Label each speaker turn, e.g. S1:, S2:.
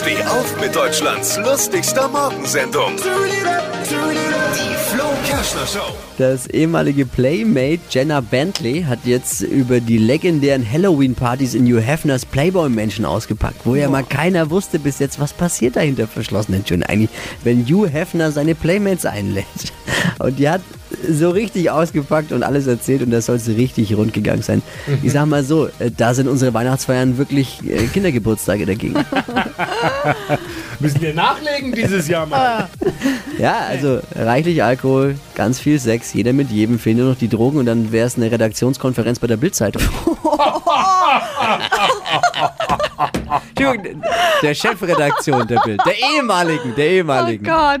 S1: Steh auf mit Deutschlands lustigster Morgensendung. Die Flo Kerschner Show.
S2: Das ehemalige Playmate Jenna Bentley hat jetzt über die legendären Halloween-Partys in Hugh Hefners Playboy-Menschen ausgepackt, wo ja mal keiner wusste bis jetzt, was passiert da hinter verschlossenen Türen eigentlich, wenn Hugh Hefner seine Playmates einlädt. Und die hat so richtig ausgepackt und alles erzählt und das soll so richtig rund gegangen sein. Ich sag mal so, äh, da sind unsere Weihnachtsfeiern wirklich äh, Kindergeburtstage dagegen.
S3: Müssen wir nachlegen dieses Jahr mal.
S2: Ja, also reichlich Alkohol, ganz viel Sex, jeder mit jedem, fehlen nur noch die Drogen und dann wäre es eine Redaktionskonferenz bei der Bildzeitung. Entschuldigung, der Chefredaktion der Bild, der ehemaligen, der ehemaligen.
S4: Gott.